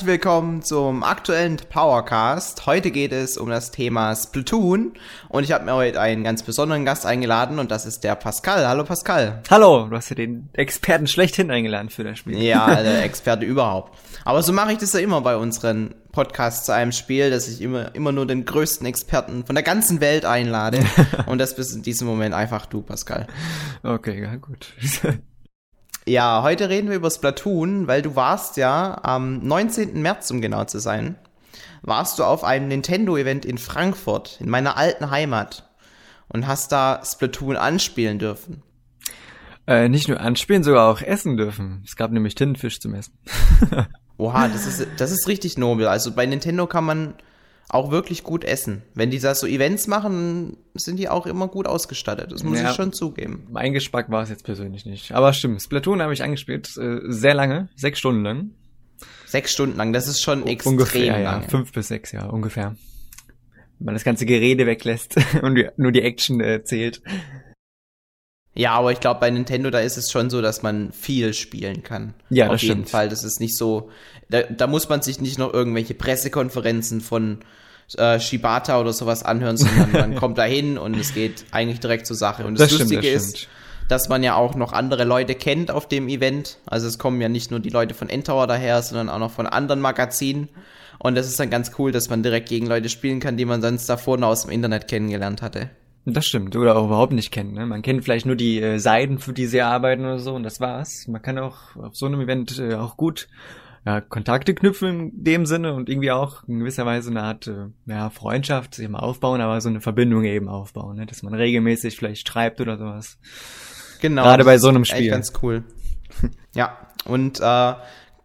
herzlich willkommen zum aktuellen Powercast. Heute geht es um das Thema Splatoon und ich habe mir heute einen ganz besonderen Gast eingeladen und das ist der Pascal. Hallo Pascal. Hallo, du hast ja den Experten schlechthin eingeladen für das Spiel. Ja, der Experte überhaupt. Aber so mache ich das ja immer bei unseren Podcasts zu einem Spiel, dass ich immer, immer nur den größten Experten von der ganzen Welt einlade. und das bist in diesem Moment einfach du, Pascal. Okay, ja, gut. Ja, heute reden wir über Splatoon, weil du warst ja am 19. März, um genau zu sein, warst du auf einem Nintendo-Event in Frankfurt, in meiner alten Heimat, und hast da Splatoon anspielen dürfen. Äh, nicht nur anspielen, sogar auch essen dürfen. Es gab nämlich Tintenfisch zum Essen. Oha, das ist, das ist richtig nobel. Also bei Nintendo kann man auch wirklich gut essen. Wenn die da so Events machen, sind die auch immer gut ausgestattet. Das muss ja, ich schon zugeben. Mein Geschmack war es jetzt persönlich nicht. Aber stimmt, Splatoon habe ich angespielt, äh, sehr lange, sechs Stunden lang. Sechs Stunden lang, das ist schon extrem ungefähr, lang. Ja, fünf bis sechs, ja, ungefähr. Wenn man das ganze Gerede weglässt und nur die Action äh, zählt. Ja, aber ich glaube, bei Nintendo, da ist es schon so, dass man viel spielen kann. Ja, Auf das jeden stimmt. Fall. Das ist nicht so, da, da muss man sich nicht noch irgendwelche Pressekonferenzen von äh, Shibata oder sowas anhören, sondern man kommt da hin und es geht eigentlich direkt zur Sache. Und das, das Lustige stimmt, das ist, dass man ja auch noch andere Leute kennt auf dem Event. Also es kommen ja nicht nur die Leute von Endtower daher, sondern auch noch von anderen Magazinen. Und das ist dann ganz cool, dass man direkt gegen Leute spielen kann, die man sonst davor nur aus dem Internet kennengelernt hatte. Das stimmt, oder auch überhaupt nicht kennt. Ne? Man kennt vielleicht nur die äh, Seiten, für die sie arbeiten oder so, und das war's. Man kann auch auf so einem Event äh, auch gut ja, Kontakte knüpfen in dem Sinne und irgendwie auch in gewisser Weise eine Art äh, ja, Freundschaft eben aufbauen, aber so eine Verbindung eben aufbauen, ne? dass man regelmäßig vielleicht schreibt oder sowas. Genau. Gerade bei so einem Spiel. Ganz cool. ja, und äh,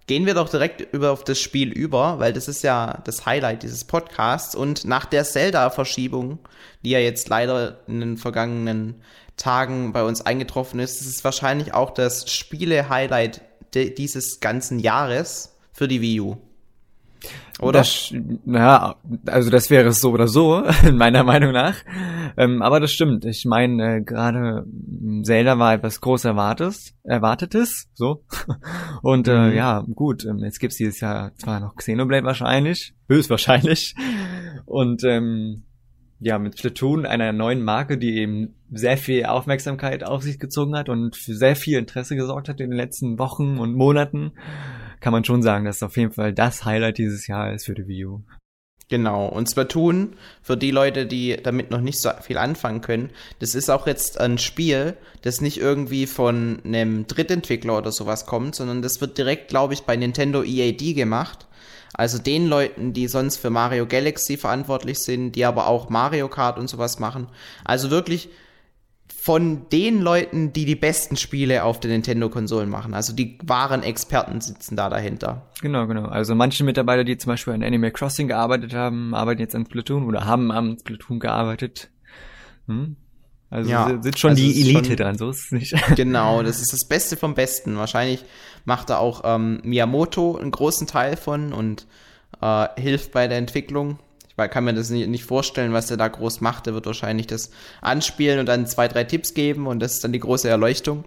gehen wir doch direkt über auf das Spiel über, weil das ist ja das Highlight dieses Podcasts und nach der Zelda-Verschiebung, die ja jetzt leider in den vergangenen Tagen bei uns eingetroffen ist, ist es wahrscheinlich auch das Spiele-Highlight dieses ganzen Jahres für die Wii U. Oder? Das, naja, also das wäre es so oder so, in meiner Meinung nach. Ähm, aber das stimmt. Ich meine, äh, gerade Zelda war etwas groß erwartetes, erwartetes, so. Und äh, mhm. ja, gut, ähm, jetzt gibt's dieses Jahr zwar noch Xenoblade wahrscheinlich, höchstwahrscheinlich. Und ähm, ja, mit Splatoon, einer neuen Marke, die eben sehr viel Aufmerksamkeit auf sich gezogen hat und für sehr viel Interesse gesorgt hat in den letzten Wochen und Monaten, kann man schon sagen, dass es auf jeden Fall das Highlight dieses Jahr ist für die Wii U. Genau, und Splatoon, für die Leute, die damit noch nicht so viel anfangen können, das ist auch jetzt ein Spiel, das nicht irgendwie von einem Drittentwickler oder sowas kommt, sondern das wird direkt, glaube ich, bei Nintendo EAD gemacht. Also den Leuten, die sonst für Mario Galaxy verantwortlich sind, die aber auch Mario Kart und sowas machen. Also wirklich von den Leuten, die die besten Spiele auf den Nintendo-Konsolen machen. Also die wahren Experten sitzen da dahinter. Genau, genau. Also manche Mitarbeiter, die zum Beispiel an Animal Crossing gearbeitet haben, arbeiten jetzt an Splatoon oder haben am Splatoon gearbeitet. Hm? Also ja, sind schon also die Elite schon, dran, so ist es nicht. Genau, das ist das Beste vom Besten. Wahrscheinlich macht da auch ähm, Miyamoto einen großen Teil von und äh, hilft bei der Entwicklung. Ich kann mir das nicht, vorstellen, was er da groß macht. Er wird wahrscheinlich das anspielen und dann zwei, drei Tipps geben und das ist dann die große Erleuchtung.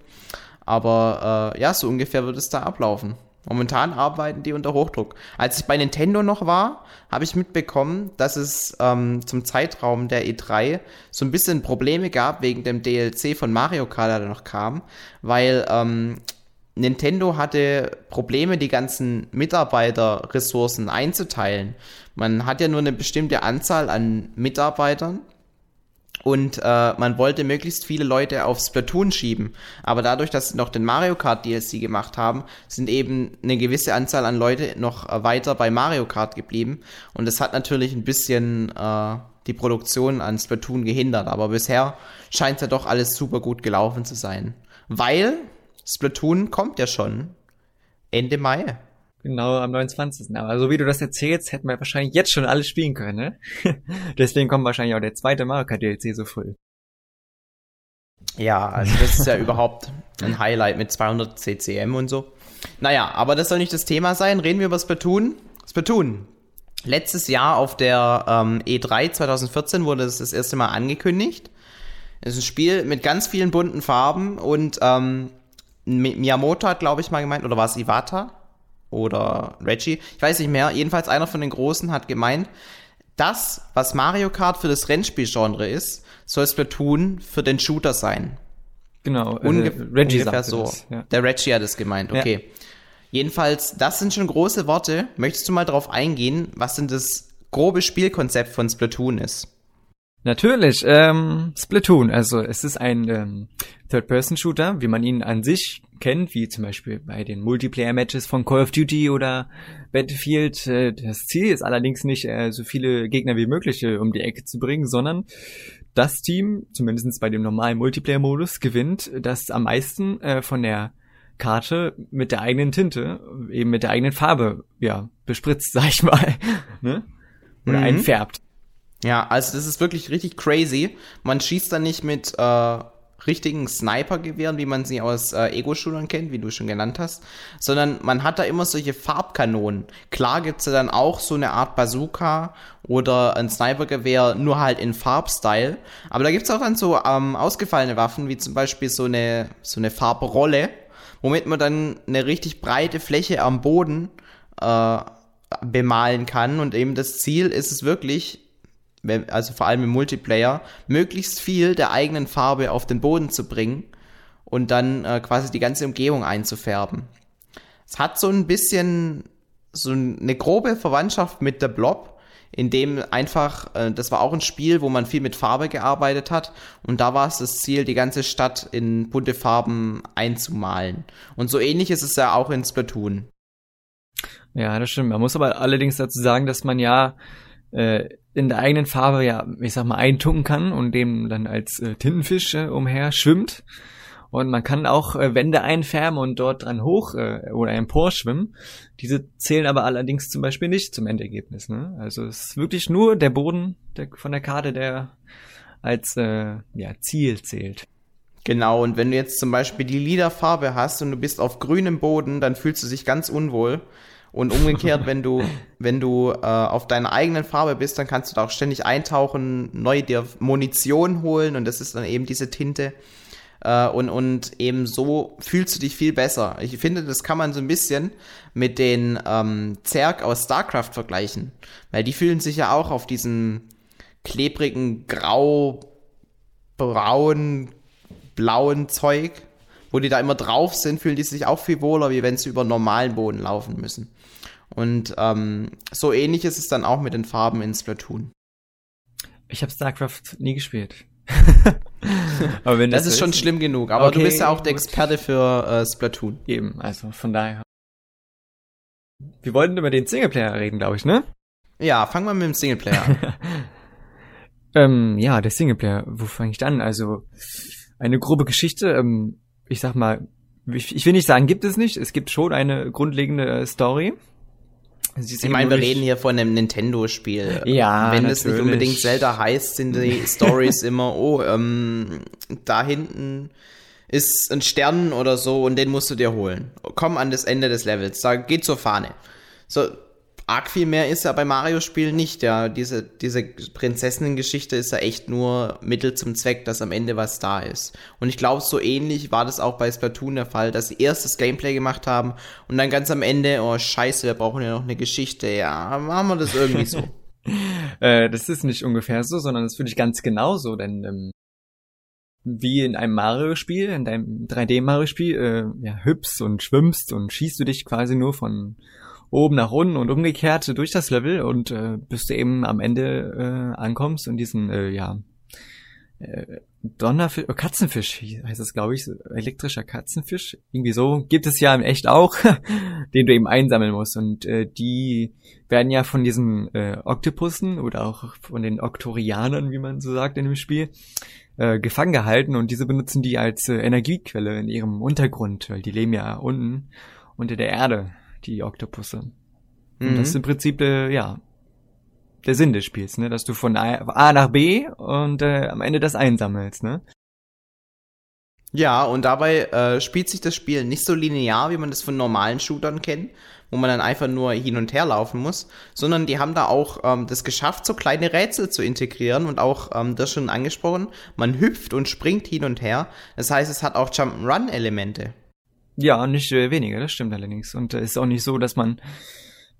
Aber äh, ja, so ungefähr wird es da ablaufen. Momentan arbeiten die unter Hochdruck. Als ich bei Nintendo noch war, habe ich mitbekommen, dass es ähm, zum Zeitraum der E3 so ein bisschen Probleme gab wegen dem DLC von Mario Kart, der noch kam, weil ähm, Nintendo hatte Probleme, die ganzen Mitarbeiterressourcen einzuteilen. Man hat ja nur eine bestimmte Anzahl an Mitarbeitern und äh, man wollte möglichst viele Leute auf Splatoon schieben. Aber dadurch, dass sie noch den Mario Kart DLC gemacht haben, sind eben eine gewisse Anzahl an Leute noch äh, weiter bei Mario Kart geblieben. Und das hat natürlich ein bisschen äh, die Produktion an Splatoon gehindert. Aber bisher scheint es ja doch alles super gut gelaufen zu sein. Weil Splatoon kommt ja schon Ende Mai. Genau, am 29. Aber so wie du das erzählst, hätten wir wahrscheinlich jetzt schon alles spielen können, ne? Deswegen kommt wahrscheinlich auch der zweite Mario Kart DLC so früh. Ja, also das ist ja überhaupt ein Highlight mit 200 CCM und so. Naja, aber das soll nicht das Thema sein. Reden wir über Splatoon. Splatoon. Letztes Jahr auf der ähm, E3 2014 wurde es das erste Mal angekündigt. Es ist ein Spiel mit ganz vielen bunten Farben und ähm, Miyamoto hat, glaube ich, mal gemeint, oder war es Iwata? oder Reggie, ich weiß nicht mehr, jedenfalls einer von den Großen hat gemeint, das, was Mario Kart für das Rennspielgenre ist, soll Splatoon für den Shooter sein. Genau, Unge äh, Reggie ungefähr so. Das, ja. Der Reggie hat es gemeint, okay. Ja. Jedenfalls, das sind schon große Worte. Möchtest du mal darauf eingehen, was denn das grobe Spielkonzept von Splatoon ist? Natürlich, ähm, Splatoon, also es ist ein ähm, Third-Person-Shooter, wie man ihn an sich kennt, wie zum Beispiel bei den Multiplayer-Matches von Call of Duty oder Battlefield. Äh, das Ziel ist allerdings nicht, äh, so viele Gegner wie möglich äh, um die Ecke zu bringen, sondern das Team, zumindest bei dem normalen Multiplayer-Modus, gewinnt, das am meisten äh, von der Karte mit der eigenen Tinte, eben mit der eigenen Farbe, ja, bespritzt, sag ich mal, ne? Oder mhm. einfärbt. Ja, also das ist wirklich richtig crazy. Man schießt da nicht mit äh, richtigen Sniper-Gewehren, wie man sie aus äh, Ego-Shootern kennt, wie du schon genannt hast, sondern man hat da immer solche Farbkanonen. Klar gibt's da dann auch so eine Art Bazooka oder ein Sniper-Gewehr, nur halt in Farbstyle. Aber da gibt's auch dann so ähm, ausgefallene Waffen, wie zum Beispiel so eine, so eine Farbrolle, womit man dann eine richtig breite Fläche am Boden äh, bemalen kann. Und eben das Ziel ist es wirklich, also vor allem im Multiplayer, möglichst viel der eigenen Farbe auf den Boden zu bringen und dann äh, quasi die ganze Umgebung einzufärben. Es hat so ein bisschen so eine grobe Verwandtschaft mit der Blob, in dem einfach, äh, das war auch ein Spiel, wo man viel mit Farbe gearbeitet hat und da war es das Ziel, die ganze Stadt in bunte Farben einzumalen. Und so ähnlich ist es ja auch in Splatoon. Ja, das stimmt. Man muss aber allerdings dazu sagen, dass man ja äh, in der eigenen Farbe ja, ich sag mal, eintunken kann und dem dann als äh, Tintenfisch äh, umher schwimmt. Und man kann auch äh, Wände einfärben und dort dran hoch äh, oder emporschwimmen. Diese zählen aber allerdings zum Beispiel nicht zum Endergebnis. Ne? Also es ist wirklich nur der Boden der, von der Karte, der als äh, ja, Ziel zählt. Genau, und wenn du jetzt zum Beispiel die lila Farbe hast und du bist auf grünem Boden, dann fühlst du dich ganz unwohl. Und umgekehrt, wenn du, wenn du äh, auf deiner eigenen Farbe bist, dann kannst du da auch ständig eintauchen, neu dir Munition holen und das ist dann eben diese Tinte. Äh, und, und eben so fühlst du dich viel besser. Ich finde, das kann man so ein bisschen mit den ähm, Zerg aus StarCraft vergleichen. Weil die fühlen sich ja auch auf diesem klebrigen, grau, braun, blauen Zeug wo die da immer drauf sind, fühlen die sich auch viel wohler, wie wenn sie über normalen Boden laufen müssen. Und ähm, so ähnlich ist es dann auch mit den Farben in Splatoon. Ich habe StarCraft nie gespielt. aber wenn das, das ist schon schlimm genug. Aber okay, du bist ja auch der Experte für äh, Splatoon. Eben, also von daher. Wir wollten über den Singleplayer reden, glaube ich, ne? Ja, fangen wir mit dem Singleplayer an. ähm, ja, der Singleplayer. Wo fange ich an? Also eine grobe Geschichte. Ähm, ich sag mal, ich, ich will nicht sagen, gibt es nicht. Es gibt schon eine grundlegende äh, Story. Ich meine, wir reden hier von einem Nintendo-Spiel. Ja, Wenn natürlich. es nicht unbedingt Zelda heißt, sind die Stories immer, oh, ähm, da hinten ist ein Stern oder so und den musst du dir holen. Komm an das Ende des Levels, da geht zur Fahne. So, arg viel mehr ist ja bei Mario-Spielen nicht. Ja, diese, diese Prinzessinnen-Geschichte ist ja echt nur Mittel zum Zweck, dass am Ende was da ist. Und ich glaube, so ähnlich war das auch bei Splatoon der Fall, dass sie erst das Gameplay gemacht haben und dann ganz am Ende, oh scheiße, wir brauchen ja noch eine Geschichte. Ja, machen wir das irgendwie so. äh, das ist nicht ungefähr so, sondern das finde ich ganz genauso, denn ähm, wie in einem Mario-Spiel, in deinem 3D-Mario-Spiel, äh, ja, hüpfst und schwimmst und schießt du dich quasi nur von oben nach unten und umgekehrt durch das Level und äh, bis du eben am Ende äh, ankommst und diesen, äh, ja, äh, Donnerfisch, oh, Katzenfisch heißt das, glaube ich, elektrischer Katzenfisch. Irgendwie so gibt es ja im echt auch, den du eben einsammeln musst. Und äh, die werden ja von diesen äh, Oktopussen oder auch von den Oktorianern, wie man so sagt in dem Spiel, äh, gefangen gehalten und diese benutzen die als äh, Energiequelle in ihrem Untergrund, weil die leben ja unten unter der Erde die Oktopusse. Mhm. Und das ist im Prinzip, äh, ja, der Sinn des Spiels, ne? Dass du von A nach B und äh, am Ende das einsammelst, ne? Ja, und dabei äh, spielt sich das Spiel nicht so linear, wie man das von normalen Shootern kennt, wo man dann einfach nur hin und her laufen muss, sondern die haben da auch ähm, das geschafft, so kleine Rätsel zu integrieren und auch ähm, das schon angesprochen, man hüpft und springt hin und her. Das heißt, es hat auch Jump'n'Run-Elemente. Ja, nicht äh, weniger, das stimmt allerdings. Und es äh, ist auch nicht so, dass man,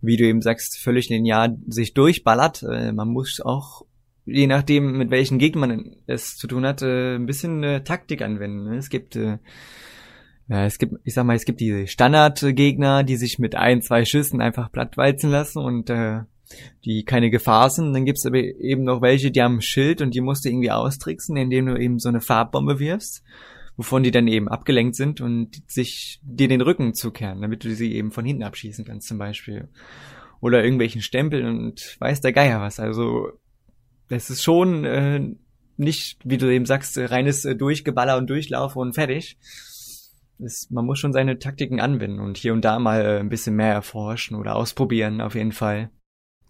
wie du eben sagst, völlig linear sich durchballert. Äh, man muss auch, je nachdem, mit welchen Gegnern man es zu tun hat, äh, ein bisschen äh, Taktik anwenden. Ne? Es gibt äh, ja, es gibt, ich sag mal, es gibt diese Standardgegner, die sich mit ein, zwei Schüssen einfach plattwalzen lassen und äh, die keine Gefahr sind. Dann gibt's aber eben noch welche, die haben ein Schild und die musst du irgendwie austricksen, indem du eben so eine Farbbombe wirfst, wovon die dann eben abgelenkt sind und sich dir den Rücken zukehren, damit du sie eben von hinten abschießen kannst zum Beispiel. Oder irgendwelchen Stempeln und weiß der Geier was. Also es ist schon äh, nicht, wie du eben sagst, reines äh, Durchgeballer und Durchlaufen und fertig ist, man muss schon seine Taktiken anwenden und hier und da mal äh, ein bisschen mehr erforschen oder ausprobieren, auf jeden Fall.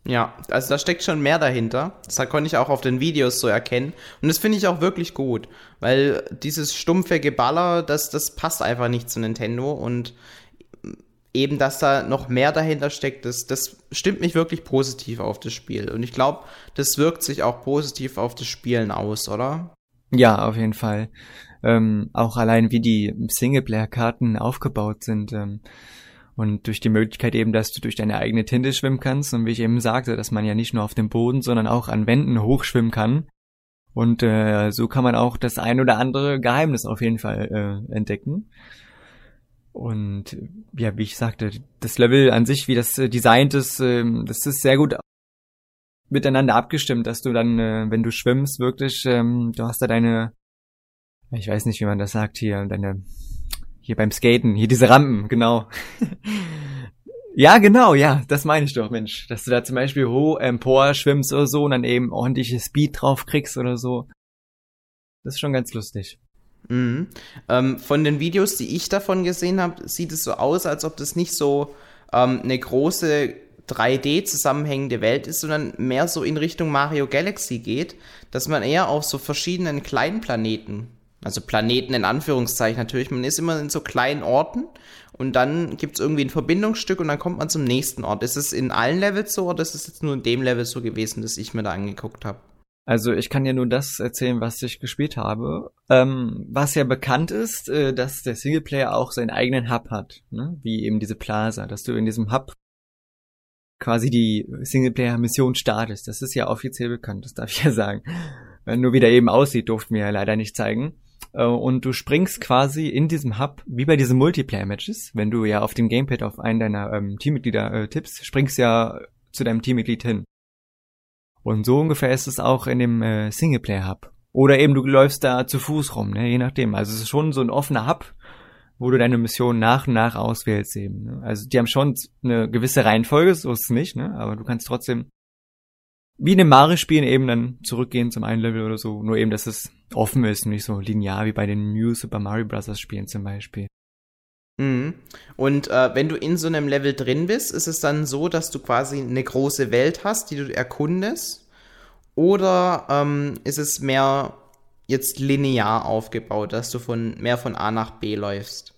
Ja, also da steckt schon mehr dahinter. Das konnte ich auch auf den Videos so erkennen. Und das finde ich auch wirklich gut, weil dieses stumpfe Geballer, das, das passt einfach nicht zu Nintendo und eben, dass da noch mehr dahinter steckt, das, das stimmt mich wirklich positiv auf das Spiel. Und ich glaube, das wirkt sich auch positiv auf das Spielen aus, oder? Ja, auf jeden Fall ähm, auch allein wie die Singleplayer-Karten aufgebaut sind. Ähm, und durch die Möglichkeit eben, dass du durch deine eigene Tinte schwimmen kannst und wie ich eben sagte, dass man ja nicht nur auf dem Boden, sondern auch an Wänden hochschwimmen kann. Und äh, so kann man auch das ein oder andere Geheimnis auf jeden Fall äh, entdecken. Und ja, wie ich sagte, das Level an sich, wie das äh, designt ist, äh, das ist sehr gut miteinander abgestimmt, dass du dann, äh, wenn du schwimmst, wirklich, ähm, du hast da deine ich weiß nicht, wie man das sagt hier, deine, hier beim Skaten, hier diese Rampen, genau. ja, genau, ja, das meine ich doch, Mensch, dass du da zum Beispiel hoch empor schwimmst oder so und dann eben ordentliches Speed drauf kriegst oder so. Das ist schon ganz lustig. Mhm. Ähm, von den Videos, die ich davon gesehen habe, sieht es so aus, als ob das nicht so ähm, eine große 3D zusammenhängende Welt ist, sondern mehr so in Richtung Mario Galaxy geht, dass man eher auf so verschiedenen kleinen Planeten also Planeten in Anführungszeichen natürlich. Man ist immer in so kleinen Orten und dann gibt es irgendwie ein Verbindungsstück und dann kommt man zum nächsten Ort. Ist es in allen Levels so oder ist es jetzt nur in dem Level so gewesen, das ich mir da angeguckt habe? Also ich kann ja nur das erzählen, was ich gespielt habe. Ähm, was ja bekannt ist, äh, dass der Singleplayer auch seinen eigenen Hub hat, ne? wie eben diese Plaza, dass du in diesem Hub quasi die Singleplayer-Mission startest. Das ist ja offiziell bekannt, das darf ich ja sagen. Nur wie der eben aussieht, durften wir ja leider nicht zeigen. Äh, und du springst quasi in diesem Hub, wie bei diesen Multiplayer-Matches, wenn du ja auf dem Gamepad auf einen deiner ähm, Teammitglieder äh, tippst, springst ja zu deinem Teammitglied hin. Und so ungefähr ist es auch in dem äh, Singleplayer-Hub. Oder eben du läufst da zu Fuß rum, ne, je nachdem. Also es ist schon so ein offener Hub, wo du deine Mission nach und nach auswählst eben. Ne? Also die haben schon eine gewisse Reihenfolge, so ist es nicht, ne? aber du kannst trotzdem wie in einem Mario-Spielen eben dann zurückgehen zum einen Level oder so. Nur eben, dass es offen ist und nicht so linear wie bei den New Super Mario Bros. Spielen zum Beispiel. Mhm. Und äh, wenn du in so einem Level drin bist, ist es dann so, dass du quasi eine große Welt hast, die du erkundest? Oder ähm, ist es mehr jetzt linear aufgebaut, dass du von mehr von A nach B läufst?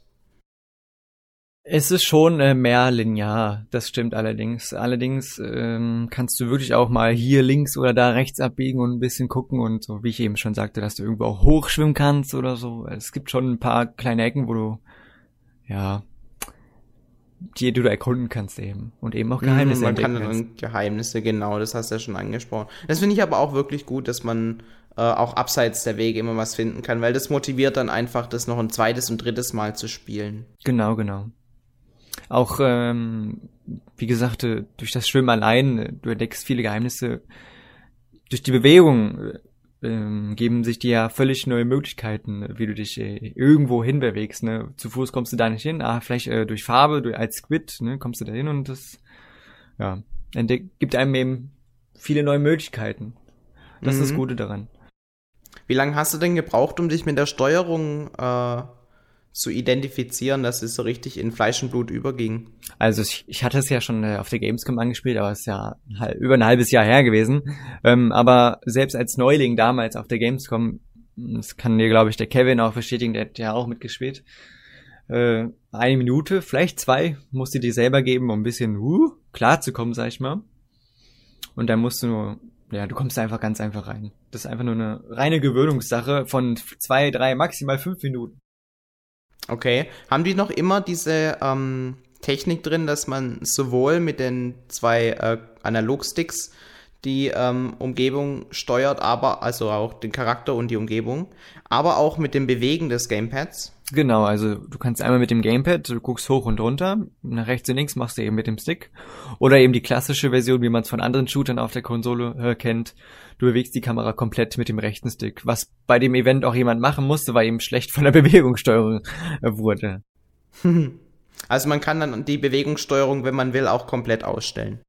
Es ist schon äh, mehr linear, das stimmt allerdings. Allerdings ähm, kannst du wirklich auch mal hier links oder da rechts abbiegen und ein bisschen gucken und so, wie ich eben schon sagte, dass du irgendwo auch hochschwimmen kannst oder so. Es gibt schon ein paar kleine Ecken, wo du, ja, die du erkunden kannst eben. Und eben auch Geheimnisse mhm, Man kann dann Geheimnisse, genau, das hast du ja schon angesprochen. Das finde ich aber auch wirklich gut, dass man äh, auch abseits der Wege immer was finden kann, weil das motiviert dann einfach, das noch ein zweites und drittes Mal zu spielen. Genau, genau. Auch, ähm, wie gesagt, äh, durch das Schwimmen allein, äh, du entdeckst viele Geheimnisse. Durch die Bewegung ähm, geben sich dir ja völlig neue Möglichkeiten, wie du dich äh, irgendwo hinbewegst. Ne? Zu Fuß kommst du da nicht hin, ah, vielleicht äh, durch Farbe, durch, als Squid, ne, kommst du da hin und das ja, entdeck, gibt einem eben viele neue Möglichkeiten. Das mhm. ist das mhm. Gute daran. Wie lange hast du denn gebraucht, um dich mit der Steuerung äh, zu identifizieren, dass es so richtig in Fleisch und Blut überging? Also ich, ich hatte es ja schon äh, auf der Gamescom angespielt, aber es ist ja über ein halbes Jahr her gewesen. Ähm, aber selbst als Neuling damals auf der Gamescom, das kann dir, glaube ich, der Kevin auch bestätigen, der hat ja auch mitgespielt, äh, eine Minute, vielleicht zwei, musst du dir selber geben, um ein bisschen uh, klar zu kommen, sag ich mal. Und dann musst du nur, ja, du kommst einfach ganz einfach rein. Das ist einfach nur eine reine Gewöhnungssache von zwei, drei, maximal fünf Minuten. Okay. Haben die noch immer diese ähm, Technik drin, dass man sowohl mit den zwei äh, Analogsticks die ähm, Umgebung steuert, aber also auch den Charakter und die Umgebung, aber auch mit dem Bewegen des Gamepads? Genau, also du kannst einmal mit dem Gamepad, du guckst hoch und runter, nach rechts und links machst du eben mit dem Stick. Oder eben die klassische Version, wie man es von anderen Shootern auf der Konsole äh, kennt. Du bewegst die Kamera komplett mit dem rechten Stick, was bei dem Event auch jemand machen musste, weil ihm schlecht von der Bewegungssteuerung äh, wurde. Also man kann dann die Bewegungssteuerung, wenn man will, auch komplett ausstellen.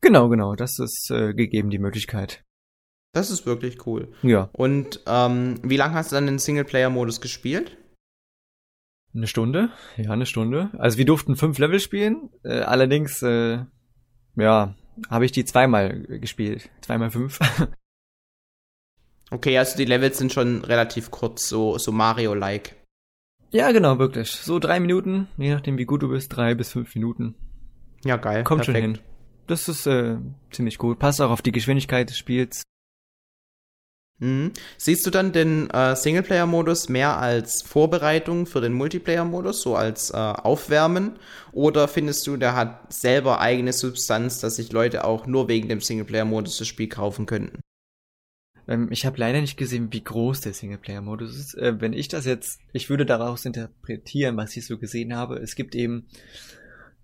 Genau, genau, das ist äh, gegeben, die Möglichkeit. Das ist wirklich cool. Ja. Und ähm, wie lange hast du dann den Singleplayer-Modus gespielt? Eine Stunde, ja, eine Stunde. Also wir durften fünf Level spielen, äh, allerdings, äh, ja, habe ich die zweimal gespielt. Zweimal fünf. okay, also die Levels sind schon relativ kurz, so, so Mario-like. Ja, genau, wirklich. So drei Minuten, je nachdem wie gut du bist, drei bis fünf Minuten. Ja, geil. Kommt perfekt. schon hin. Das ist äh, ziemlich cool. Passt auch auf die Geschwindigkeit des Spiels. Mhm. Siehst du dann den äh, Singleplayer-Modus mehr als Vorbereitung für den Multiplayer-Modus, so als äh, Aufwärmen? Oder findest du, der hat selber eigene Substanz, dass sich Leute auch nur wegen dem Singleplayer-Modus das Spiel kaufen könnten? Ähm, ich habe leider nicht gesehen, wie groß der Singleplayer-Modus ist. Äh, wenn ich das jetzt, ich würde daraus interpretieren, was ich so gesehen habe. Es gibt eben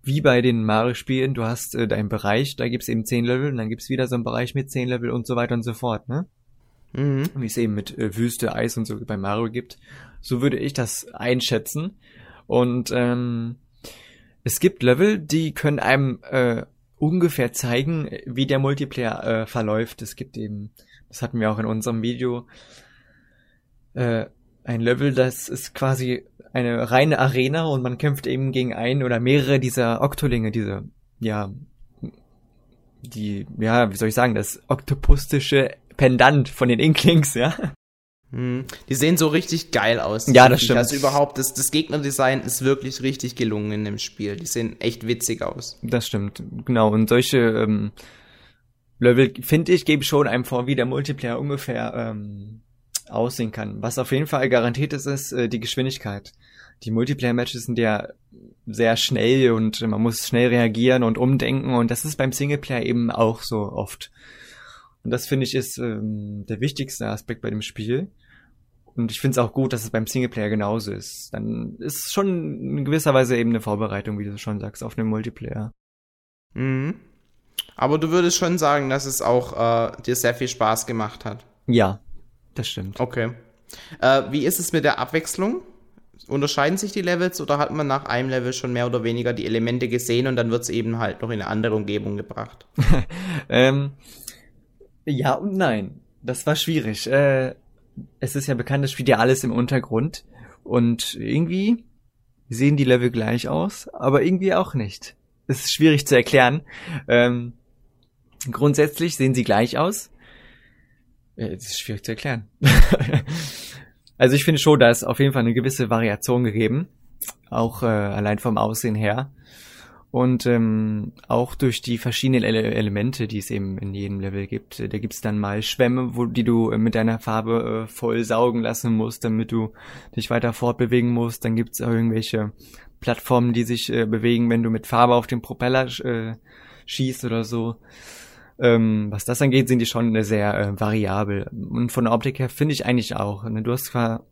wie bei den Mario-Spielen, du hast äh, deinen Bereich, da gibt's eben zehn Level und dann gibt's wieder so einen Bereich mit zehn Level und so weiter und so fort, ne? Mhm. Wie es eben mit äh, Wüste, Eis und so bei Mario gibt. So würde ich das einschätzen. Und ähm, es gibt Level, die können einem äh, ungefähr zeigen, wie der Multiplayer äh, verläuft. Es gibt eben, das hatten wir auch in unserem Video, äh, ein Level, das ist quasi eine reine Arena und man kämpft eben gegen einen oder mehrere dieser Oktolinge, diese, ja, die, ja, wie soll ich sagen, das oktopustische Pendant von den Inklings, ja. Hm. Die sehen so richtig geil aus. Ja, das stimmt. Also überhaupt, das, das Gegnerdesign ist wirklich richtig gelungen in dem Spiel. Die sehen echt witzig aus. Das stimmt, genau. Und solche ähm, Level, finde ich, geben schon einem vor, wie der Multiplayer ungefähr ähm, aussehen kann. Was auf jeden Fall garantiert ist, ist äh, die Geschwindigkeit. Die Multiplayer-Matches sind ja sehr schnell und man muss schnell reagieren und umdenken und das ist beim Singleplayer eben auch so oft. Und das finde ich ist ähm, der wichtigste Aspekt bei dem Spiel. Und ich finde es auch gut, dass es beim Singleplayer genauso ist. Dann ist schon in gewisser Weise eben eine Vorbereitung, wie du schon sagst, auf einen Multiplayer. Mhm. Aber du würdest schon sagen, dass es auch äh, dir sehr viel Spaß gemacht hat. Ja, das stimmt. Okay. Äh, wie ist es mit der Abwechslung? Unterscheiden sich die Levels oder hat man nach einem Level schon mehr oder weniger die Elemente gesehen und dann wird es eben halt noch in eine andere Umgebung gebracht? ähm, ja und nein. Das war schwierig. Äh, es ist ja bekannt, das spielt ja alles im Untergrund. Und irgendwie sehen die Level gleich aus, aber irgendwie auch nicht. Es ist schwierig zu erklären. Ähm, grundsätzlich sehen sie gleich aus. Äh, es ist schwierig zu erklären. also ich finde schon, da ist auf jeden Fall eine gewisse Variation gegeben. Auch äh, allein vom Aussehen her. Und ähm, auch durch die verschiedenen Ele Elemente, die es eben in jedem Level gibt. Da gibt's dann mal Schwämme, wo, die du äh, mit deiner Farbe äh, voll saugen lassen musst, damit du dich weiter fortbewegen musst. Dann gibt's irgendwelche Plattformen, die sich äh, bewegen, wenn du mit Farbe auf den Propeller äh, schießt oder so. Ähm, was das angeht, sind die schon sehr äh, variabel. Und von der Optik her finde ich eigentlich auch. Ne? Du hast zwar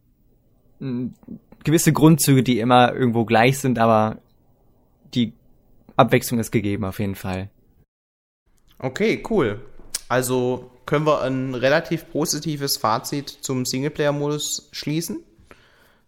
hm, gewisse Grundzüge, die immer irgendwo gleich sind, aber die Abwechslung ist gegeben auf jeden Fall. Okay, cool. Also können wir ein relativ positives Fazit zum Singleplayer-Modus schließen.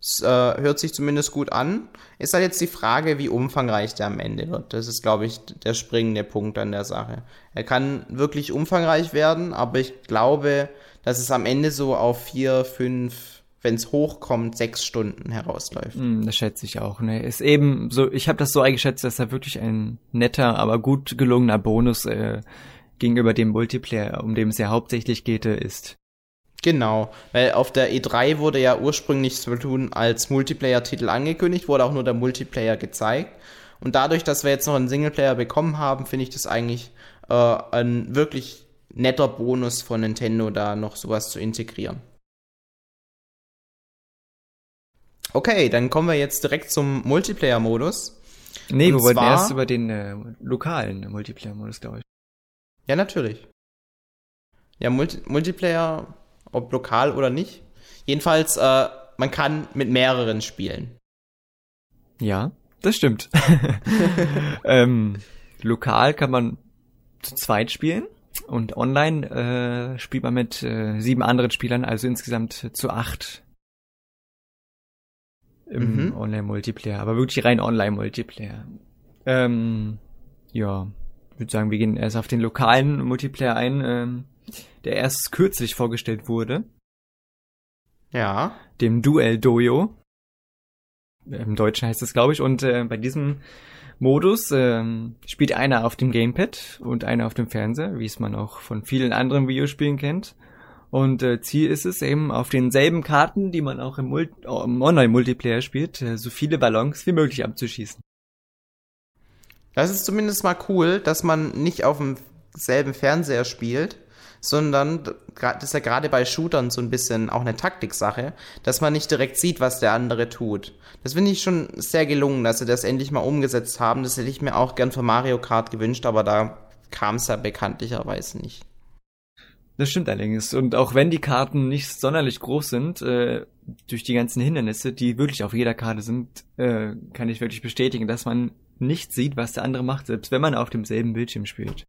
Es äh, hört sich zumindest gut an. Ist halt jetzt die Frage, wie umfangreich der am Ende wird. Das ist, glaube ich, der springende Punkt an der Sache. Er kann wirklich umfangreich werden, aber ich glaube, dass es am Ende so auf vier, fünf wenn es hochkommt, sechs Stunden herausläuft. Mm, das schätze ich auch. Ne, ist eben so. Ich habe das so eingeschätzt, dass er wirklich ein netter, aber gut gelungener Bonus äh, gegenüber dem Multiplayer, um dem es ja hauptsächlich geht, äh, ist. Genau, weil auf der E3 wurde ja ursprünglich Splatoon als Multiplayer-Titel angekündigt, wurde auch nur der Multiplayer gezeigt. Und dadurch, dass wir jetzt noch einen Singleplayer bekommen haben, finde ich das eigentlich äh, ein wirklich netter Bonus von Nintendo, da noch sowas zu integrieren. Okay, dann kommen wir jetzt direkt zum Multiplayer-Modus. Nee, Und wir wollten erst über den äh, lokalen Multiplayer-Modus, glaube ich. Ja, natürlich. Ja, Multi Multiplayer, ob lokal oder nicht. Jedenfalls, äh, man kann mit mehreren spielen. Ja, das stimmt. ähm, lokal kann man zu zweit spielen und online äh, spielt man mit äh, sieben anderen Spielern, also insgesamt zu acht im mhm. Online-Multiplayer, aber wirklich rein Online-Multiplayer. Ähm, ja, ich würde sagen, wir gehen erst auf den lokalen Multiplayer ein, ähm, der erst kürzlich vorgestellt wurde. Ja. Dem Duel Dojo. Im Deutschen heißt es, glaube ich. Und äh, bei diesem Modus ähm, spielt einer auf dem Gamepad und einer auf dem Fernseher, wie es man auch von vielen anderen Videospielen kennt. Und äh, Ziel ist es eben auf denselben Karten, die man auch im, Mul im Online-Multiplayer spielt, äh, so viele Ballons wie möglich abzuschießen. Das ist zumindest mal cool, dass man nicht auf demselben Fernseher spielt, sondern das ist ja gerade bei Shootern so ein bisschen auch eine Taktiksache, dass man nicht direkt sieht, was der andere tut. Das finde ich schon sehr gelungen, dass sie das endlich mal umgesetzt haben. Das hätte ich mir auch gern für Mario Kart gewünscht, aber da kam es ja bekanntlicherweise nicht. Das stimmt allerdings. Und auch wenn die Karten nicht sonderlich groß sind, äh, durch die ganzen Hindernisse, die wirklich auf jeder Karte sind, äh, kann ich wirklich bestätigen, dass man nicht sieht, was der andere macht, selbst wenn man auf demselben Bildschirm spielt.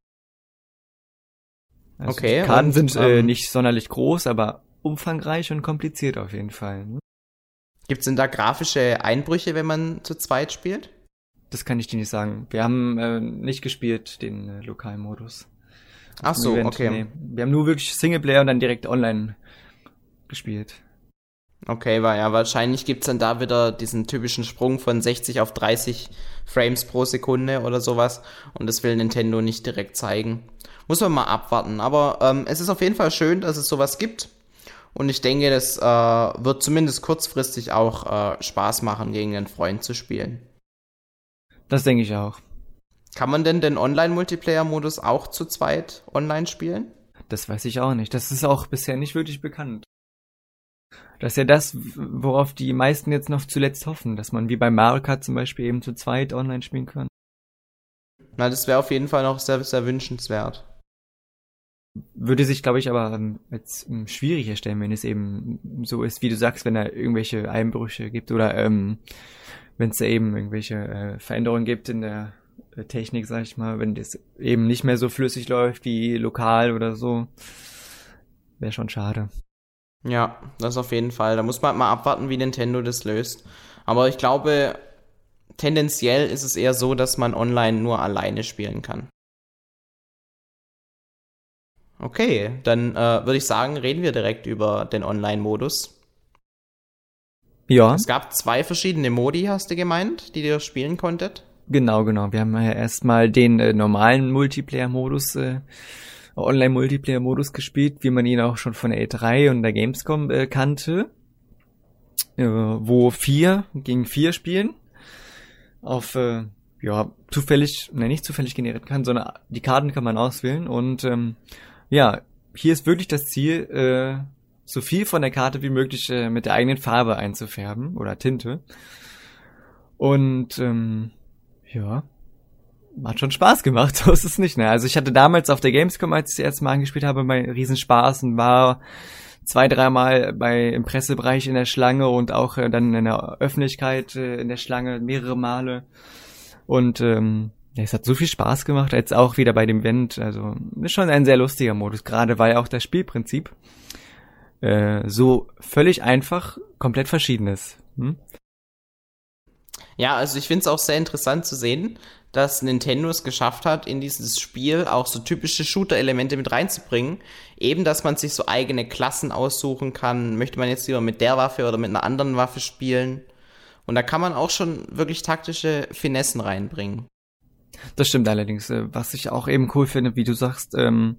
Also okay. Die Karten und, sind äh, ähm, nicht sonderlich groß, aber umfangreich und kompliziert auf jeden Fall. Ne? Gibt denn da grafische Einbrüche, wenn man zu zweit spielt? Das kann ich dir nicht sagen. Wir haben äh, nicht gespielt, den äh, lokalen Modus. Ach so, Event. okay. Nee. Wir haben nur wirklich Singleplayer und dann direkt online gespielt. Okay, weil ja, wahrscheinlich gibt's dann da wieder diesen typischen Sprung von 60 auf 30 Frames pro Sekunde oder sowas. Und das will Nintendo nicht direkt zeigen. Muss man mal abwarten. Aber ähm, es ist auf jeden Fall schön, dass es sowas gibt. Und ich denke, das äh, wird zumindest kurzfristig auch äh, Spaß machen, gegen einen Freund zu spielen. Das denke ich auch. Kann man denn den Online-Multiplayer-Modus auch zu zweit online spielen? Das weiß ich auch nicht. Das ist auch bisher nicht wirklich bekannt. Das ist ja das, worauf die meisten jetzt noch zuletzt hoffen, dass man wie bei Mario Kart zum Beispiel eben zu zweit online spielen kann. Na, das wäre auf jeden Fall noch sehr, sehr wünschenswert. Würde sich, glaube ich, aber ähm, jetzt ähm, schwierig erstellen, wenn es eben so ist, wie du sagst, wenn da irgendwelche Einbrüche gibt oder ähm, wenn es da eben irgendwelche äh, Veränderungen gibt in der Technik, sag ich mal, wenn das eben nicht mehr so flüssig läuft wie lokal oder so. Wäre schon schade. Ja, das auf jeden Fall. Da muss man mal abwarten, wie Nintendo das löst. Aber ich glaube, tendenziell ist es eher so, dass man online nur alleine spielen kann. Okay, dann äh, würde ich sagen, reden wir direkt über den Online-Modus. Ja. Es gab zwei verschiedene Modi, hast du gemeint, die ihr spielen konntet? Genau, genau. Wir haben ja erstmal den äh, normalen Multiplayer-Modus, äh, Online-Multiplayer-Modus gespielt, wie man ihn auch schon von der E3 und der Gamescom äh, kannte. Äh, wo vier gegen vier spielen. Auf, äh, ja, zufällig, ne, nicht zufällig generiert kann, sondern die Karten kann man auswählen. Und ähm, ja, hier ist wirklich das Ziel, äh, so viel von der Karte wie möglich äh, mit der eigenen Farbe einzufärben oder Tinte. Und ähm, ja. Hat schon Spaß gemacht, so ist es nicht, ne? Also ich hatte damals auf der Gamescom, als ich das erste Mal angespielt habe, mein Riesenspaß und war zwei, dreimal bei im Pressebereich in der Schlange und auch äh, dann in der Öffentlichkeit äh, in der Schlange mehrere Male. Und ähm, ja, es hat so viel Spaß gemacht, als auch wieder bei dem Event. Also ist schon ein sehr lustiger Modus, gerade weil auch das Spielprinzip äh, so völlig einfach komplett verschieden ist. Hm? Ja, also ich finde es auch sehr interessant zu sehen, dass Nintendo es geschafft hat, in dieses Spiel auch so typische Shooter-Elemente mit reinzubringen. Eben, dass man sich so eigene Klassen aussuchen kann. Möchte man jetzt lieber mit der Waffe oder mit einer anderen Waffe spielen? Und da kann man auch schon wirklich taktische Finessen reinbringen. Das stimmt allerdings. Äh, was ich auch eben cool finde, wie du sagst, ähm,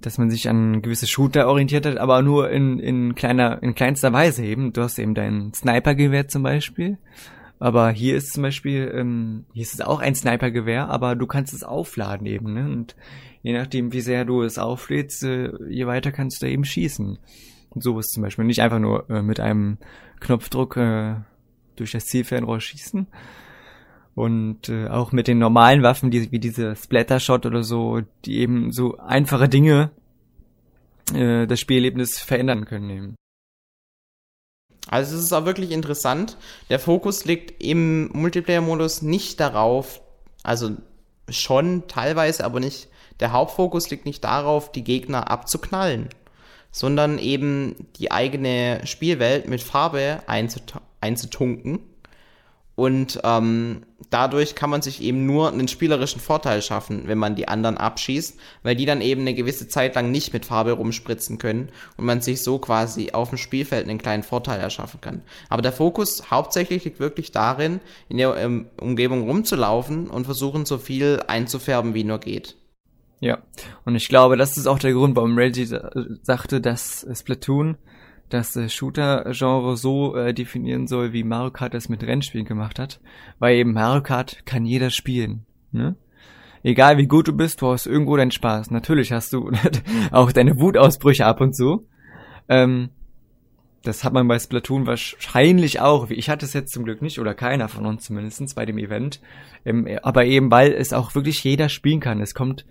dass man sich an gewisse Shooter orientiert hat, aber nur in, in kleiner, in kleinster Weise eben. Du hast eben dein Sniper-Gewehr zum Beispiel aber hier ist zum Beispiel, ähm, hier ist es auch ein Snipergewehr, aber du kannst es aufladen eben, ne? Und je nachdem, wie sehr du es auflädst, äh, je weiter kannst du eben schießen. Und so ist zum Beispiel nicht einfach nur äh, mit einem Knopfdruck äh, durch das Zielfernrohr schießen. Und äh, auch mit den normalen Waffen, die, wie diese Splatter-Shot oder so, die eben so einfache Dinge äh, das Spielerlebnis verändern können eben. Also es ist auch wirklich interessant. Der Fokus liegt im Multiplayer-Modus nicht darauf, also schon teilweise, aber nicht, der Hauptfokus liegt nicht darauf, die Gegner abzuknallen, sondern eben die eigene Spielwelt mit Farbe einzut einzutunken und ähm, dadurch kann man sich eben nur einen spielerischen Vorteil schaffen, wenn man die anderen abschießt, weil die dann eben eine gewisse Zeit lang nicht mit Farbe rumspritzen können und man sich so quasi auf dem Spielfeld einen kleinen Vorteil erschaffen kann. Aber der Fokus hauptsächlich liegt wirklich darin, in der ähm, Umgebung rumzulaufen und versuchen, so viel einzufärben, wie nur geht. Ja, und ich glaube, das ist auch der Grund, warum Reggie sagte, dass Splatoon das äh, Shooter-Genre so äh, definieren soll, wie Mario Kart es mit Rennspielen gemacht hat, weil eben Mario Kart kann jeder spielen, ne? Egal wie gut du bist, du hast irgendwo deinen Spaß. Natürlich hast du auch deine Wutausbrüche ab und zu. Ähm, das hat man bei Splatoon wahrscheinlich auch. Ich hatte es jetzt zum Glück nicht, oder keiner von uns zumindestens bei dem Event. Ähm, aber eben, weil es auch wirklich jeder spielen kann. Es kommt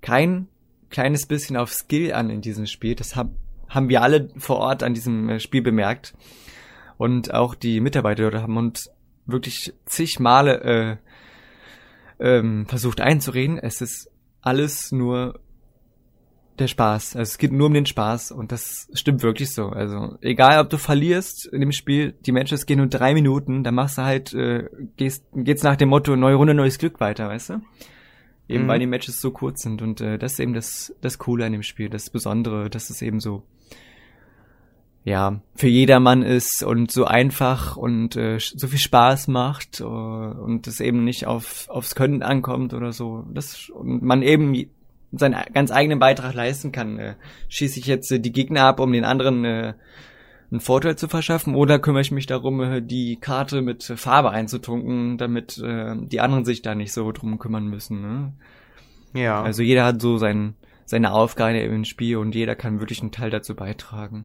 kein kleines bisschen auf Skill an in diesem Spiel. Das hab, haben wir alle vor Ort an diesem äh, Spiel bemerkt. Und auch die Mitarbeiter dort haben uns wirklich zig Male äh, ähm, versucht einzureden. Es ist alles nur der Spaß. Also es geht nur um den Spaß und das stimmt wirklich so. Also egal, ob du verlierst in dem Spiel, die Matches gehen nur drei Minuten, dann machst du halt, äh, gehst, geht's nach dem Motto neue Runde, neues Glück weiter, weißt du? Eben mhm. weil die Matches so kurz sind und äh, das ist eben das, das Coole an dem Spiel, das Besondere, dass es eben so ja, für jedermann ist und so einfach und äh, so viel Spaß macht uh, und es eben nicht auf, aufs Können ankommt oder so. Das, und man eben seinen ganz eigenen Beitrag leisten kann. Äh, schieße ich jetzt äh, die Gegner ab, um den anderen äh, einen Vorteil zu verschaffen, oder kümmere ich mich darum, äh, die Karte mit Farbe einzutunken, damit äh, die anderen sich da nicht so drum kümmern müssen. Ne? Ja. Also jeder hat so sein, seine Aufgabe im Spiel und jeder kann wirklich einen Teil dazu beitragen.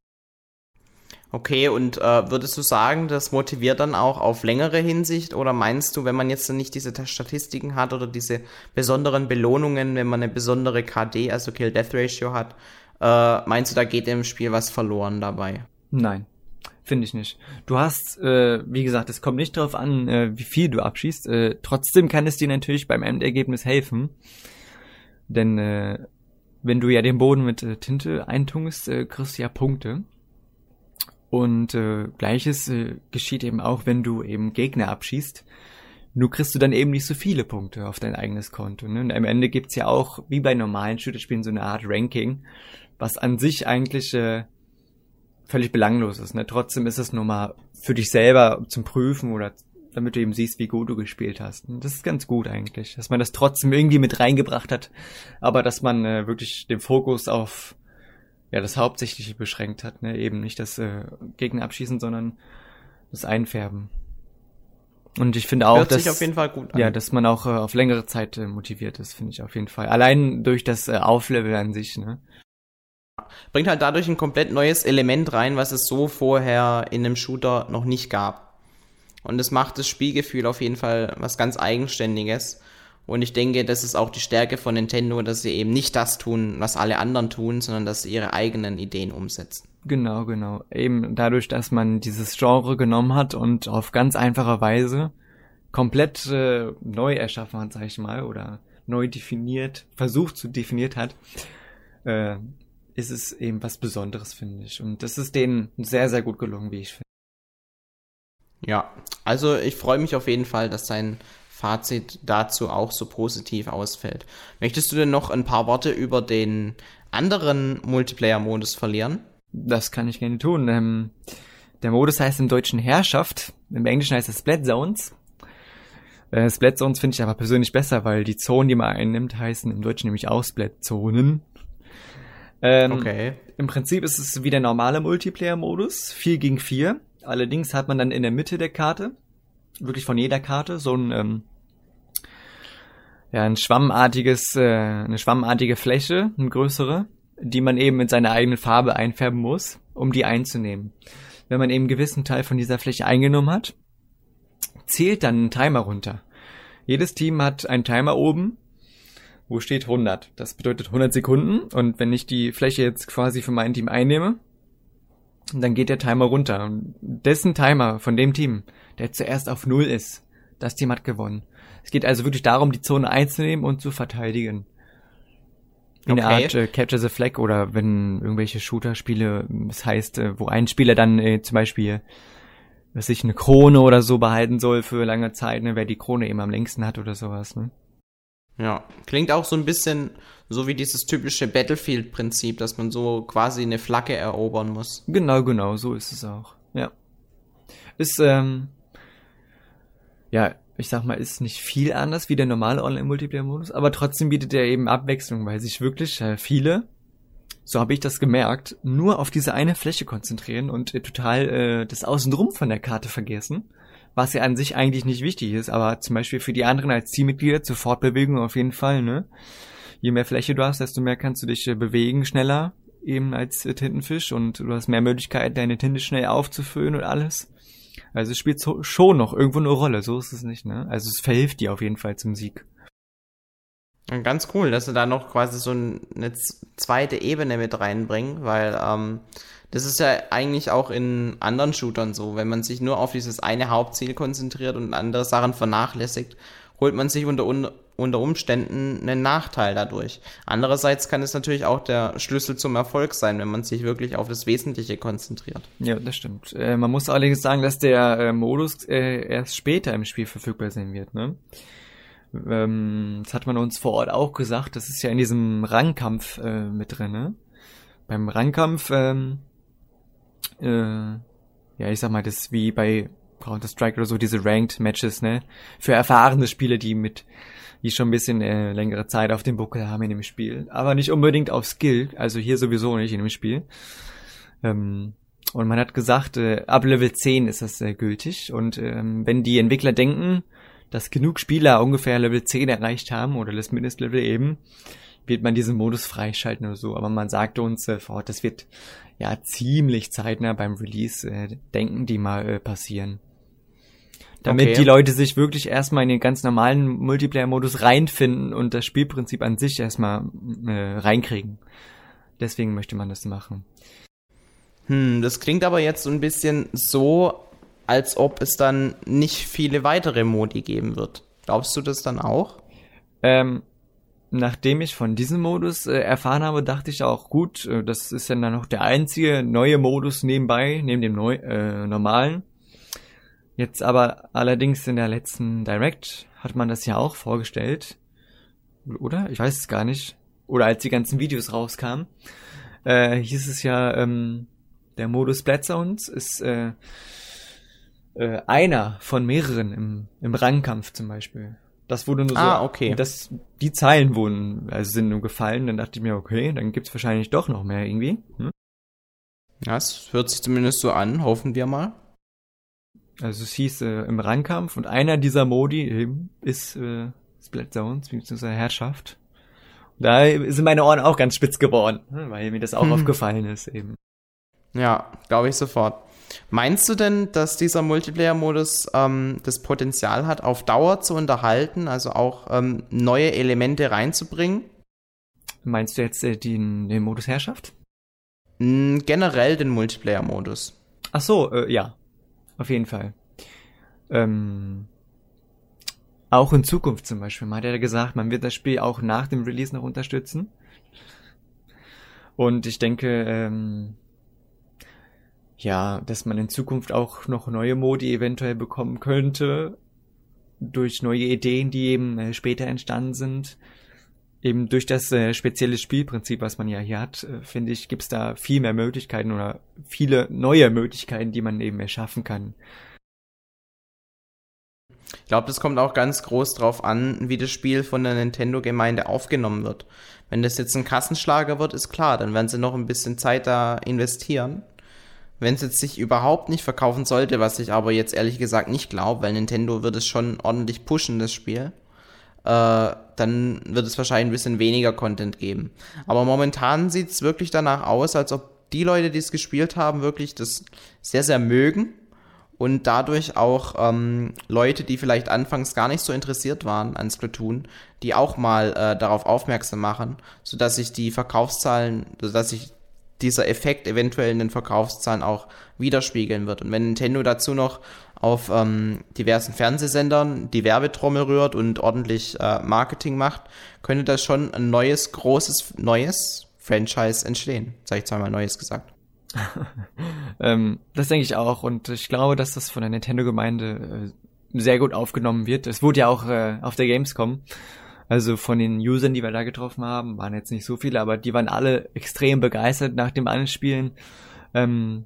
Okay, und äh, würdest du sagen, das motiviert dann auch auf längere Hinsicht? Oder meinst du, wenn man jetzt nicht diese Statistiken hat oder diese besonderen Belohnungen, wenn man eine besondere KD, also Kill-Death Ratio hat, äh, meinst du, da geht im Spiel was verloren dabei? Nein, finde ich nicht. Du hast, äh, wie gesagt, es kommt nicht darauf an, äh, wie viel du abschießt. Äh, trotzdem kann es dir natürlich beim Endergebnis helfen. Denn äh, wenn du ja den Boden mit äh, Tinte eintungst, äh, kriegst du ja Punkte. Und äh, gleiches äh, geschieht eben auch, wenn du eben Gegner abschießt. Nur kriegst du dann eben nicht so viele Punkte auf dein eigenes Konto. Ne? Und am Ende gibt's ja auch, wie bei normalen Shooter-Spielen, so eine Art Ranking, was an sich eigentlich äh, völlig belanglos ist. Ne? Trotzdem ist es nur mal für dich selber zum Prüfen oder damit du eben siehst, wie gut du gespielt hast. Und das ist ganz gut eigentlich, dass man das trotzdem irgendwie mit reingebracht hat, aber dass man äh, wirklich den Fokus auf ja das Hauptsächliche beschränkt hat, ne? Eben nicht das äh, Gegner abschießen, sondern das Einfärben. Und ich finde auch, Hört dass, auf jeden Fall gut an. ja, dass man auch äh, auf längere Zeit äh, motiviert ist, finde ich auf jeden Fall. Allein durch das äh, Auflevel an sich, ne? Bringt halt dadurch ein komplett neues Element rein, was es so vorher in einem Shooter noch nicht gab. Und es macht das Spielgefühl auf jeden Fall was ganz Eigenständiges. Und ich denke, das ist auch die Stärke von Nintendo, dass sie eben nicht das tun, was alle anderen tun, sondern dass sie ihre eigenen Ideen umsetzen. Genau, genau. Eben dadurch, dass man dieses Genre genommen hat und auf ganz einfache Weise komplett äh, neu erschaffen hat, sag ich mal, oder neu definiert, versucht zu definiert hat, äh, ist es eben was Besonderes, finde ich. Und das ist denen sehr, sehr gut gelungen, wie ich finde. Ja, also ich freue mich auf jeden Fall, dass sein Fazit dazu auch so positiv ausfällt. Möchtest du denn noch ein paar Worte über den anderen Multiplayer-Modus verlieren? Das kann ich gerne tun. Ähm, der Modus heißt im Deutschen Herrschaft, im Englischen heißt es Splat Zones. Äh, Splat Zones finde ich aber persönlich besser, weil die Zonen, die man einnimmt, heißen im Deutschen nämlich auch Splat Zonen. Ähm, okay. Im Prinzip ist es wie der normale Multiplayer-Modus, 4 gegen 4. Allerdings hat man dann in der Mitte der Karte, wirklich von jeder Karte, so ein ähm, ja, ein schwammartiges, äh, eine schwammartige Fläche, eine größere, die man eben mit seiner eigenen Farbe einfärben muss, um die einzunehmen. wenn man eben einen gewissen Teil von dieser Fläche eingenommen hat, zählt dann ein Timer runter. Jedes Team hat einen Timer oben, wo steht 100. Das bedeutet 100 Sekunden. Und wenn ich die Fläche jetzt quasi für mein Team einnehme, dann geht der Timer runter. Und dessen Timer von dem Team, der zuerst auf Null ist, das Team hat gewonnen. Es geht also wirklich darum, die Zone einzunehmen und zu verteidigen. In okay. der Art äh, Capture the Flag oder wenn irgendwelche Shooter-Spiele, das heißt, äh, wo ein Spieler dann äh, zum Beispiel was sich eine Krone oder so behalten soll für lange Zeit, ne, wer die Krone eben am längsten hat oder sowas, ne? Ja, klingt auch so ein bisschen so wie dieses typische Battlefield-Prinzip, dass man so quasi eine Flagge erobern muss. Genau, genau, so ist es auch. Ja. Ist, ähm, ja, ich sag mal, ist nicht viel anders wie der normale Online-Multiplayer-Modus, aber trotzdem bietet er eben Abwechslung, weil sich wirklich äh, viele, so habe ich das gemerkt, nur auf diese eine Fläche konzentrieren und äh, total äh, das Außenrum von der Karte vergessen was ja an sich eigentlich nicht wichtig ist, aber zum Beispiel für die anderen als Teammitglieder zur Fortbewegung auf jeden Fall, ne? Je mehr Fläche du hast, desto mehr kannst du dich äh, bewegen schneller, eben als äh, Tintenfisch und du hast mehr Möglichkeit, deine Tinte schnell aufzufüllen und alles. Also es spielt schon noch irgendwo eine Rolle, so ist es nicht, ne? Also es verhilft dir auf jeden Fall zum Sieg. Ganz cool, dass sie da noch quasi so eine zweite Ebene mit reinbringen, weil ähm, das ist ja eigentlich auch in anderen Shootern so. Wenn man sich nur auf dieses eine Hauptziel konzentriert und andere Sachen vernachlässigt, holt man sich unter, unter Umständen einen Nachteil dadurch. Andererseits kann es natürlich auch der Schlüssel zum Erfolg sein, wenn man sich wirklich auf das Wesentliche konzentriert. Ja, das stimmt. Äh, man muss allerdings sagen, dass der äh, Modus äh, erst später im Spiel verfügbar sein wird. Ne? Ähm, das hat man uns vor Ort auch gesagt. Das ist ja in diesem Rangkampf äh, mit drin. Ne? Beim Rangkampf ähm, äh, ja, ich sag mal, das ist wie bei Counter-Strike oder so, diese Ranked Matches, ne? Für erfahrene Spieler, die mit, die schon ein bisschen äh, längere Zeit auf dem Buckel haben in dem Spiel. Aber nicht unbedingt auf Skill, also hier sowieso nicht in dem Spiel. Ähm, und man hat gesagt, äh, ab Level 10 ist das äh, gültig. Und ähm, wenn die Entwickler denken, dass genug Spieler ungefähr Level 10 erreicht haben, oder das Mindestlevel eben, wird man diesen Modus freischalten oder so. Aber man sagte uns, äh, vor, das wird ja ziemlich zeitnah beim Release, äh, denken die mal äh, passieren. Damit okay. die Leute sich wirklich erstmal in den ganz normalen Multiplayer-Modus reinfinden und das Spielprinzip an sich erstmal äh, reinkriegen. Deswegen möchte man das machen. Hm, das klingt aber jetzt so ein bisschen so, als ob es dann nicht viele weitere Modi geben wird. Glaubst du das dann auch? Ähm, nachdem ich von diesem Modus äh, erfahren habe, dachte ich auch, gut, äh, das ist ja dann noch der einzige neue Modus nebenbei, neben dem neu, äh, normalen. Jetzt aber allerdings in der letzten Direct hat man das ja auch vorgestellt. Oder? Ich weiß es gar nicht. Oder als die ganzen Videos rauskamen, äh, hieß es ja, ähm, der Modus Blood Zones ist äh, äh, einer von mehreren im, im Rangkampf zum Beispiel. Das wurde nur so. Ah, okay. Das, die Zeilen wurden, also sind nur gefallen. Dann dachte ich mir, okay, dann gibt's wahrscheinlich doch noch mehr irgendwie. Hm? Ja, es hört sich zumindest so an, hoffen wir mal. Also es hieß äh, im Rangkampf und einer dieser Modi eben ist äh, Split Zones, beziehungsweise Herrschaft. Und da sind meine Ohren auch ganz spitz geworden, ne, weil mir das auch hm. aufgefallen ist eben. Ja, glaube ich sofort. Meinst du denn, dass dieser Multiplayer-Modus ähm, das Potenzial hat, auf Dauer zu unterhalten, also auch ähm, neue Elemente reinzubringen? Meinst du jetzt äh, den, den Modus Herrschaft? generell den Multiplayer-Modus. Ach so, äh, ja. Auf jeden Fall. Ähm, auch in Zukunft zum Beispiel. Man hat ja gesagt, man wird das Spiel auch nach dem Release noch unterstützen. Und ich denke, ähm, ja, dass man in Zukunft auch noch neue Modi eventuell bekommen könnte, durch neue Ideen, die eben äh, später entstanden sind. Eben durch das äh, spezielle Spielprinzip, was man ja hier hat, äh, finde ich, gibt's da viel mehr Möglichkeiten oder viele neue Möglichkeiten, die man eben erschaffen kann. Ich glaube, das kommt auch ganz groß drauf an, wie das Spiel von der Nintendo-Gemeinde aufgenommen wird. Wenn das jetzt ein Kassenschlager wird, ist klar, dann werden sie noch ein bisschen Zeit da investieren wenn es jetzt sich überhaupt nicht verkaufen sollte, was ich aber jetzt ehrlich gesagt nicht glaube, weil Nintendo wird es schon ordentlich pushen, das Spiel, äh, dann wird es wahrscheinlich ein bisschen weniger Content geben. Aber momentan sieht es wirklich danach aus, als ob die Leute, die es gespielt haben, wirklich das sehr, sehr mögen und dadurch auch ähm, Leute, die vielleicht anfangs gar nicht so interessiert waren an Splatoon, die auch mal äh, darauf aufmerksam machen, sodass sich die Verkaufszahlen, sodass sich dieser Effekt eventuell in den Verkaufszahlen auch widerspiegeln wird. Und wenn Nintendo dazu noch auf ähm, diversen Fernsehsendern die Werbetrommel rührt und ordentlich äh, Marketing macht, könnte das schon ein neues, großes, neues Franchise entstehen. Sag ich zweimal Neues gesagt. ähm, das denke ich auch und ich glaube, dass das von der Nintendo-Gemeinde äh, sehr gut aufgenommen wird. Es wurde ja auch äh, auf der Gamescom also von den Usern, die wir da getroffen haben, waren jetzt nicht so viele, aber die waren alle extrem begeistert nach dem Anspielen. Ähm,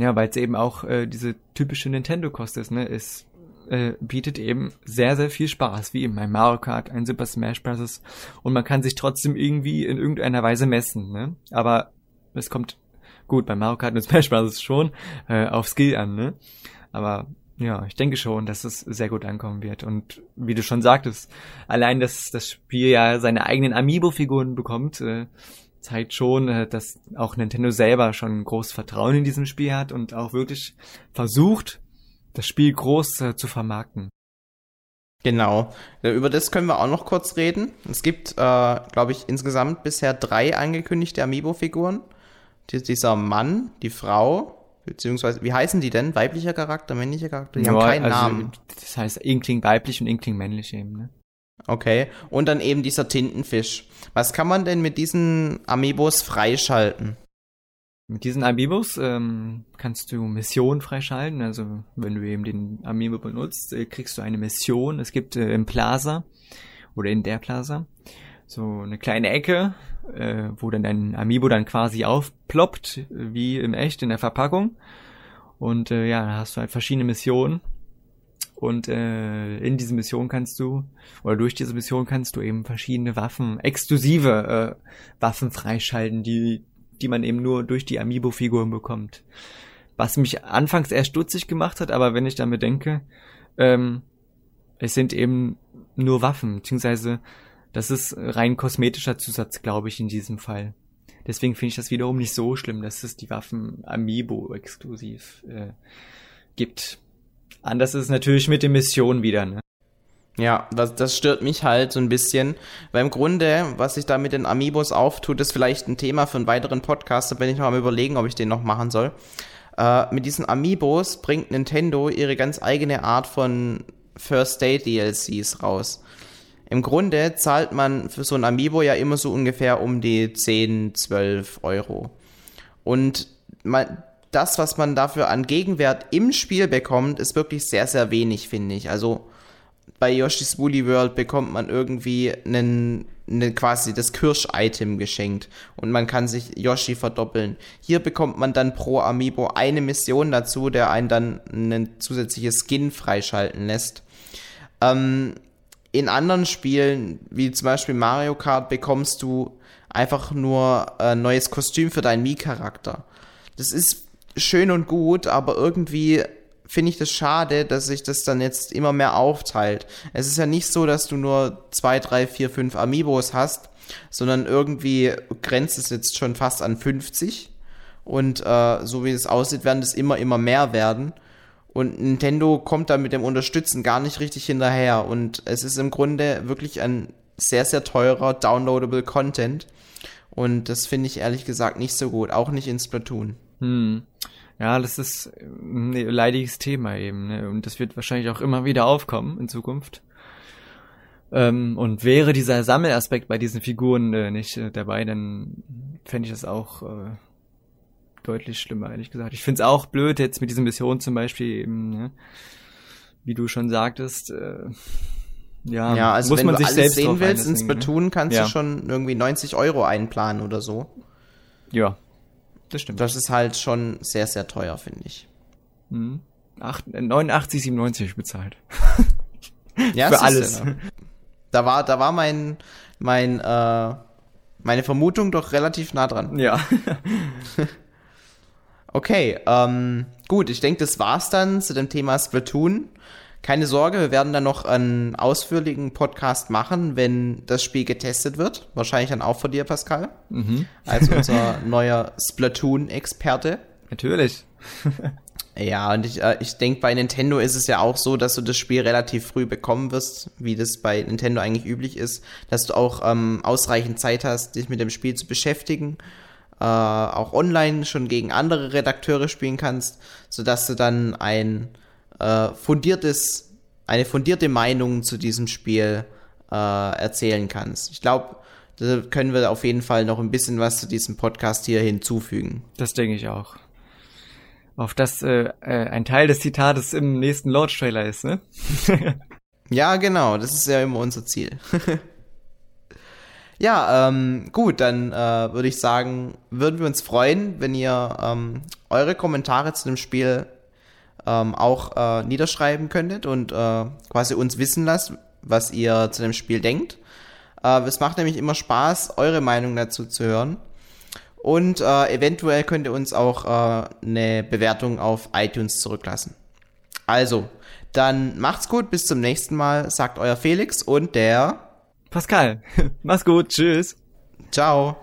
ja, weil es eben auch äh, diese typische Nintendo-Kost ist, ne? Es äh, bietet eben sehr, sehr viel Spaß, wie eben ein Mario Kart, ein Super Smash Bros. Und man kann sich trotzdem irgendwie in irgendeiner Weise messen, ne? Aber es kommt gut bei Mario Kart und Smash Bros. schon äh, auf Skill an, ne? Aber ja, ich denke schon, dass es sehr gut ankommen wird. Und wie du schon sagtest, allein, dass das Spiel ja seine eigenen Amiibo-Figuren bekommt, äh, zeigt schon, äh, dass auch Nintendo selber schon großes Vertrauen in diesem Spiel hat und auch wirklich versucht, das Spiel groß äh, zu vermarkten. Genau. Über das können wir auch noch kurz reden. Es gibt, äh, glaube ich, insgesamt bisher drei angekündigte Amiibo-Figuren. Dieser Mann, die Frau Beziehungsweise, wie heißen die denn? Weiblicher Charakter, männlicher Charakter? Die ja, haben keinen also, Namen. Das heißt Inkling weiblich und Inkling männlich eben, ne? Okay. Und dann eben dieser Tintenfisch. Was kann man denn mit diesen Amiibos freischalten? Mit diesen Amiibos ähm, kannst du Missionen freischalten. Also wenn du eben den Amiibo benutzt, äh, kriegst du eine Mission. Es gibt äh, im Plaza oder in der Plaza so eine kleine Ecke, äh, wo dann dein Amiibo dann quasi aufploppt, wie im Echt in der Verpackung. Und äh, ja, da hast du halt verschiedene Missionen. Und äh, in diese Mission kannst du, oder durch diese Mission kannst du eben verschiedene Waffen, exklusive äh, Waffen freischalten, die, die man eben nur durch die Amiibo-Figuren bekommt. Was mich anfangs eher stutzig gemacht hat, aber wenn ich damit denke, ähm, es sind eben nur Waffen, beziehungsweise das ist rein kosmetischer Zusatz, glaube ich, in diesem Fall. Deswegen finde ich das wiederum nicht so schlimm, dass es die Waffen Amiibo exklusiv äh, gibt. Anders ist es natürlich mit den Missionen wieder, ne? Ja, das, das stört mich halt so ein bisschen, weil im Grunde, was sich da mit den Amiibos auftut, ist vielleicht ein Thema für einen weiteren Podcast, da bin ich noch am überlegen, ob ich den noch machen soll. Äh, mit diesen Amiibos bringt Nintendo ihre ganz eigene Art von First Day DLCs raus. Im Grunde zahlt man für so ein Amiibo ja immer so ungefähr um die 10, 12 Euro. Und man, das, was man dafür an Gegenwert im Spiel bekommt, ist wirklich sehr, sehr wenig, finde ich. Also bei Yoshi's Woolly World bekommt man irgendwie einen, einen quasi das Kirsch-Item geschenkt und man kann sich Yoshi verdoppeln. Hier bekommt man dann pro Amiibo eine Mission dazu, der einen dann ein zusätzliches Skin freischalten lässt. Ähm, in anderen Spielen, wie zum Beispiel Mario Kart, bekommst du einfach nur ein neues Kostüm für deinen Mii-Charakter. Das ist schön und gut, aber irgendwie finde ich das schade, dass sich das dann jetzt immer mehr aufteilt. Es ist ja nicht so, dass du nur zwei, drei, vier, fünf Amiibos hast, sondern irgendwie grenzt es jetzt schon fast an 50. Und äh, so wie es aussieht, werden es immer, immer mehr werden. Und Nintendo kommt da mit dem Unterstützen gar nicht richtig hinterher. Und es ist im Grunde wirklich ein sehr, sehr teurer downloadable Content. Und das finde ich ehrlich gesagt nicht so gut. Auch nicht in Splatoon. Hm. Ja, das ist ein leidiges Thema eben. Ne? Und das wird wahrscheinlich auch immer wieder aufkommen in Zukunft. Ähm, und wäre dieser Sammelaspekt bei diesen Figuren äh, nicht äh, dabei, dann fände ich das auch äh, deutlich schlimmer, ehrlich gesagt. Ich finde es auch blöd, jetzt mit diesen Missionen zum Beispiel eben, ne? wie du schon sagtest, äh, ja, ja, also muss wenn man du sich alles selbst sehen willst, ins Splatoon ne? kannst ja. du schon irgendwie 90 Euro einplanen oder so. Ja, das stimmt. Das ist halt schon sehr, sehr teuer, finde ich. Hm. 89, 97 bezahlt. ja, Für alles. Ja, da war, da war mein, mein, äh, meine Vermutung doch relativ nah dran. Ja. Okay, ähm, gut, ich denke, das war's dann zu dem Thema Splatoon. Keine Sorge, wir werden dann noch einen ausführlichen Podcast machen, wenn das Spiel getestet wird. Wahrscheinlich dann auch von dir, Pascal. Mhm. Als unser neuer Splatoon-Experte. Natürlich. ja, und ich, äh, ich denke, bei Nintendo ist es ja auch so, dass du das Spiel relativ früh bekommen wirst, wie das bei Nintendo eigentlich üblich ist, dass du auch ähm, ausreichend Zeit hast, dich mit dem Spiel zu beschäftigen äh, auch online schon gegen andere Redakteure spielen kannst, sodass du dann ein äh, fundiertes, eine fundierte Meinung zu diesem Spiel äh, erzählen kannst. Ich glaube, da können wir auf jeden Fall noch ein bisschen was zu diesem Podcast hier hinzufügen. Das denke ich auch. Auf das äh, äh, ein Teil des Zitates im nächsten Launch-Trailer ist, ne? ja, genau, das ist ja immer unser Ziel. Ja, ähm, gut, dann äh, würde ich sagen, würden wir uns freuen, wenn ihr ähm, eure Kommentare zu dem Spiel ähm, auch äh, niederschreiben könntet und äh, quasi uns wissen lasst, was ihr zu dem Spiel denkt. Äh, es macht nämlich immer Spaß, eure Meinung dazu zu hören. Und äh, eventuell könnt ihr uns auch äh, eine Bewertung auf iTunes zurücklassen. Also, dann macht's gut, bis zum nächsten Mal, sagt euer Felix und der Pascal, mach's gut, tschüss. Ciao.